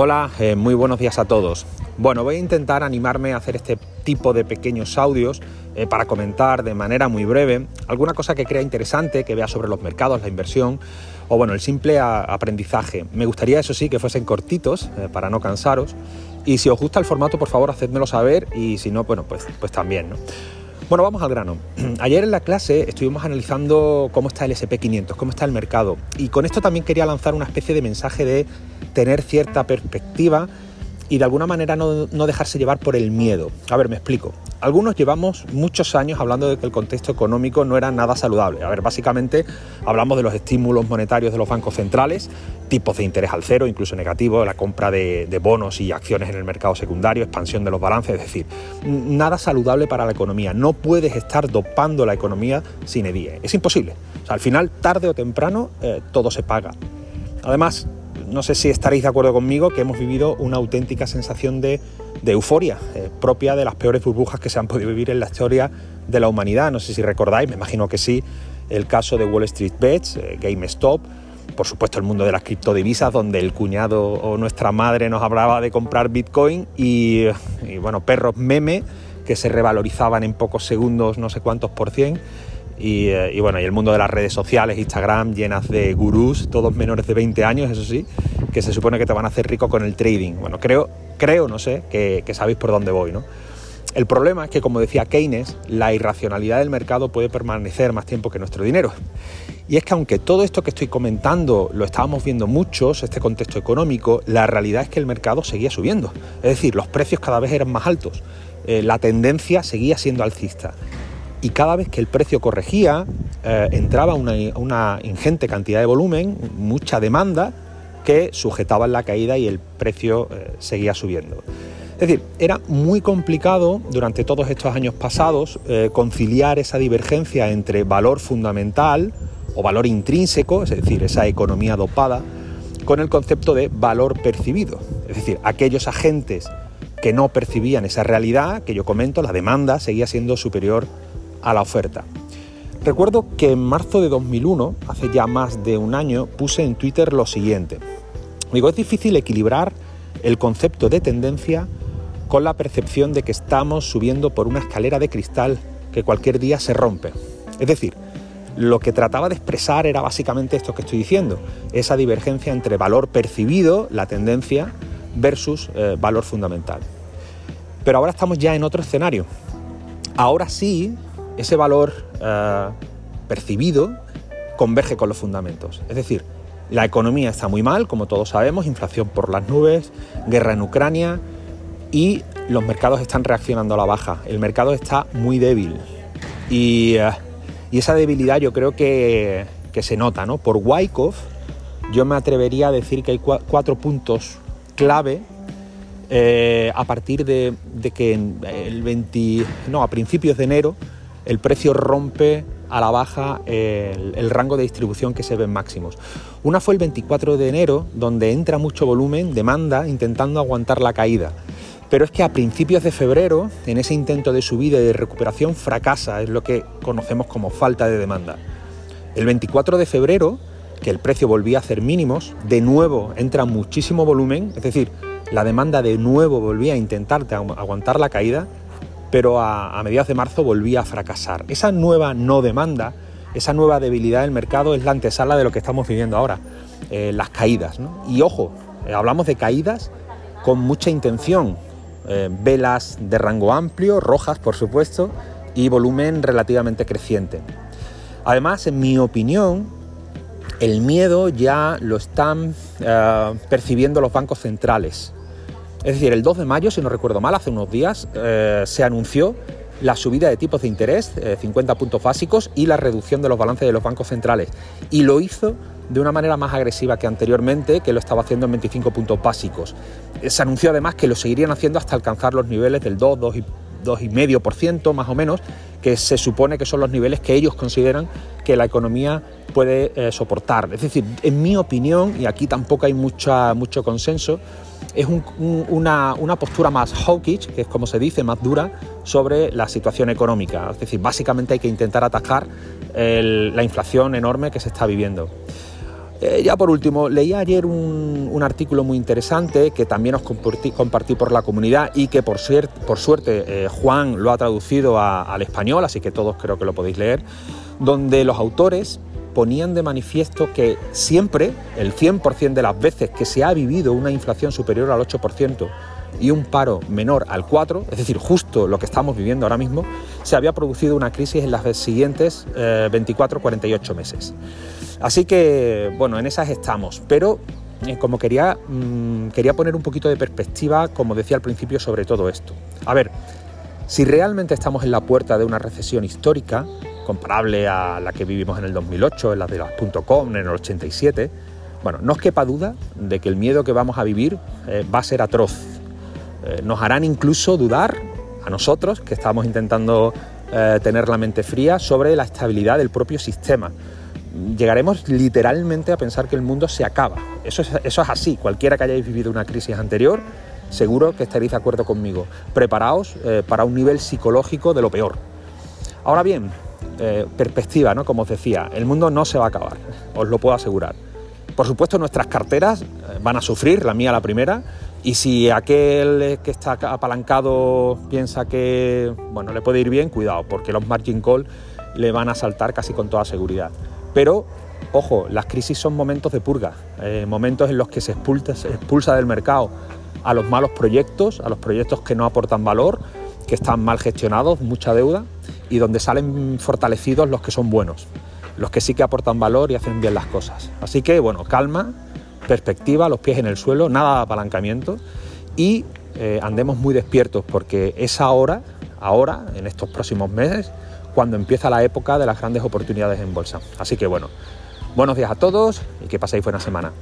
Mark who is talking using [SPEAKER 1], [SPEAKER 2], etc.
[SPEAKER 1] Hola, eh, muy buenos días a todos. Bueno, voy a intentar animarme a hacer este tipo de pequeños audios eh, para comentar de manera muy breve alguna cosa que crea interesante, que vea sobre los mercados, la inversión o bueno, el simple aprendizaje. Me gustaría, eso sí, que fuesen cortitos eh, para no cansaros. Y si os gusta el formato, por favor, hacedmelo saber y si no, bueno, pues, pues también, ¿no? Bueno, vamos al grano. Ayer en la clase estuvimos analizando cómo está el SP500, cómo está el mercado. Y con esto también quería lanzar una especie de mensaje de tener cierta perspectiva y de alguna manera no, dejarse llevar por el miedo. A ver, me explico. Algunos llevamos muchos años hablando de que el contexto económico no era nada saludable. A ver, básicamente hablamos de los estímulos monetarios de los bancos centrales, tipos de interés al cero, incluso negativo, la compra de, bonos y acciones en el mercado secundario, expansión de los balances, es decir, nada saludable para la economía. No puedes estar dopando la economía sin edie. Es imposible. Al final, tarde o temprano, eh, todo se paga. Además, no sé si estaréis de acuerdo conmigo que hemos vivido una auténtica sensación de, euforia, eh, propia de las peores burbujas que se han podido vivir en la historia de la humanidad. No sé si recordáis, me imagino que sí, el caso de Wall Street Bets, eh, GameStop, por supuesto el mundo de las criptodivisas, donde el cuñado o nuestra madre nos hablaba de comprar Bitcoin y, y bueno, perros meme que se revalorizaban en pocos segundos no sé cuántos por cien eh, y, bueno, y el mundo de las redes sociales, Instagram, llenas de gurús, todos menores de 20 años, eso sí, que se supone que te van a hacer rico con el trading. Bueno, creo, creo no sé, que, sabéis por dónde voy, ¿no? El problema es que, como decía Keynes, la irracionalidad del mercado puede permanecer más tiempo que nuestro dinero. Y es que aunque todo esto que estoy comentando lo estábamos viendo muchos, este contexto económico, la realidad es que el mercado seguía subiendo. Es decir, los precios cada vez eran más altos. Eh, la tendencia seguía siendo alcista y cada vez que el precio corregía eh, entraba una, ingente cantidad de volumen, mucha demanda que sujetaba la caída y el precio eh, seguía subiendo. Es decir, era muy complicado durante todos estos años pasados eh, conciliar esa divergencia entre valor fundamental o valor intrínseco, es decir, esa economía dopada, con el concepto de valor percibido. Es decir, aquellos agentes que no percibían esa realidad que yo comento, la demanda seguía siendo superior a la oferta. Recuerdo que en marzo de 2001, hace ya más de un año, puse en Twitter lo siguiente. Digo, es difícil equilibrar el concepto de tendencia con la percepción de que estamos subiendo por una escalera de cristal que cualquier día se rompe. Es decir, lo que trataba de expresar era básicamente esto que estoy diciendo, esa divergencia entre valor percibido, la tendencia, versus eh, valor fundamental. Pero ahora estamos ya en otro escenario. Ahora sí ese valor eh, percibido converge con los fundamentos. Es decir, la economía está muy mal, como todos sabemos, inflación por las nubes, guerra en Ucrania y los mercados están reaccionando a la baja. El mercado está muy débil y, eh, esa debilidad yo creo que, se nota. ¿no? Por Wyckoff yo me atrevería a decir que hay cuatro puntos clave eh, a partir de, que el 20, no, a principios de enero el precio rompe a la baja el, rango de distribución que se ve en máximos. Una fue el 24 de enero, donde entra mucho volumen, demanda, intentando aguantar la caída. Pero es que a principios de febrero, en ese intento de subida y de recuperación, fracasa, es lo que conocemos como falta de demanda. El 24 de febrero, que el precio volvía a hacer mínimos, de nuevo entra muchísimo volumen, es decir, la demanda de nuevo volvía a intentar aguantar la caída pero a, mediados de marzo volvía a fracasar. Esa nueva no demanda, esa nueva debilidad del mercado es la antesala de lo que estamos viviendo ahora, eh, las caídas. Y ojo, eh, hablamos de caídas con mucha intención, eh, velas de rango amplio, rojas por supuesto, y volumen relativamente creciente. Además, en mi opinión, el miedo ya lo están percibiendo los bancos centrales. Es decir, el 2 de mayo, si no recuerdo mal, hace unos días, eh, se anunció la subida de tipos de interés, 50 eh, puntos básicos, y la reducción de los balances de los bancos centrales. Y lo hizo de una manera más agresiva que anteriormente, que lo estaba haciendo en 25 puntos básicos. Eh, se anunció además que lo seguirían haciendo hasta alcanzar los niveles del 2, 2 y 2,5% más o menos, que se supone que son los niveles que ellos consideran que la economía puede soportar. Es decir, en mi opinión, y aquí tampoco hay mucha, mucho consenso, es una, postura más hawkish, que es como se dice, más dura, sobre la situación económica. Es decir, básicamente hay que intentar atacar la inflación enorme que se está viviendo. Eh, ya por último, leí ayer un, artículo muy interesante que también os compartí, por la comunidad y que por, por suerte eh, Juan lo ha traducido al español, así que todos creo que lo podéis leer, donde los autores ponían de manifiesto que siempre, el 100% de las veces que se ha vivido una inflación superior al 8%, y un paro menor al 4, es decir, justo lo que estamos viviendo ahora mismo, se había producido una crisis en las siguientes 24-48 eh, meses. Así que, bueno, en esas estamos, pero eh, como quería, mm, quería poner un poquito de perspectiva, como decía al principio, sobre todo esto. A ver, si realmente estamos en la puerta de una recesión histórica, comparable a la que vivimos en el 2008, en la de las .com, en el 87, bueno, no os quepa duda de que el miedo que vamos a vivir eh, va a ser atroz, eh, nos harán incluso dudar a nosotros, que estamos intentando eh, tener la mente fría, sobre la estabilidad del propio sistema. Llegaremos literalmente a pensar que el mundo se acaba. Eso es, eso es así. Cualquiera que hayáis vivido una crisis anterior, seguro que estaréis de acuerdo conmigo. Preparaos para un nivel psicológico de lo peor. Ahora bien, perspectiva, ¿no? Como os decía, el mundo no se va a acabar, os lo puedo asegurar. Por supuesto, nuestras carteras van a sufrir, la mía la primera, y si aquel que está apalancado piensa que bueno, le puede ir bien, cuidado, porque los margin call le van a saltar casi con toda seguridad. Pero, ojo, las crisis son momentos de purga, eh, momentos en los que se expulsa del mercado a los malos proyectos, a los proyectos que no aportan valor, que están mal gestionados, mucha deuda, y donde salen fortalecidos los que son buenos, los que sí que aportan valor y hacen bien las cosas. Así que, bueno, calma, perspectiva, los pies en el suelo, nada de apalancamiento y eh, andemos muy despiertos porque es ahora, ahora, en estos próximos meses, cuando empieza la época de las grandes oportunidades en bolsa. Así que bueno, buenos días a todos y que paséis buena semana.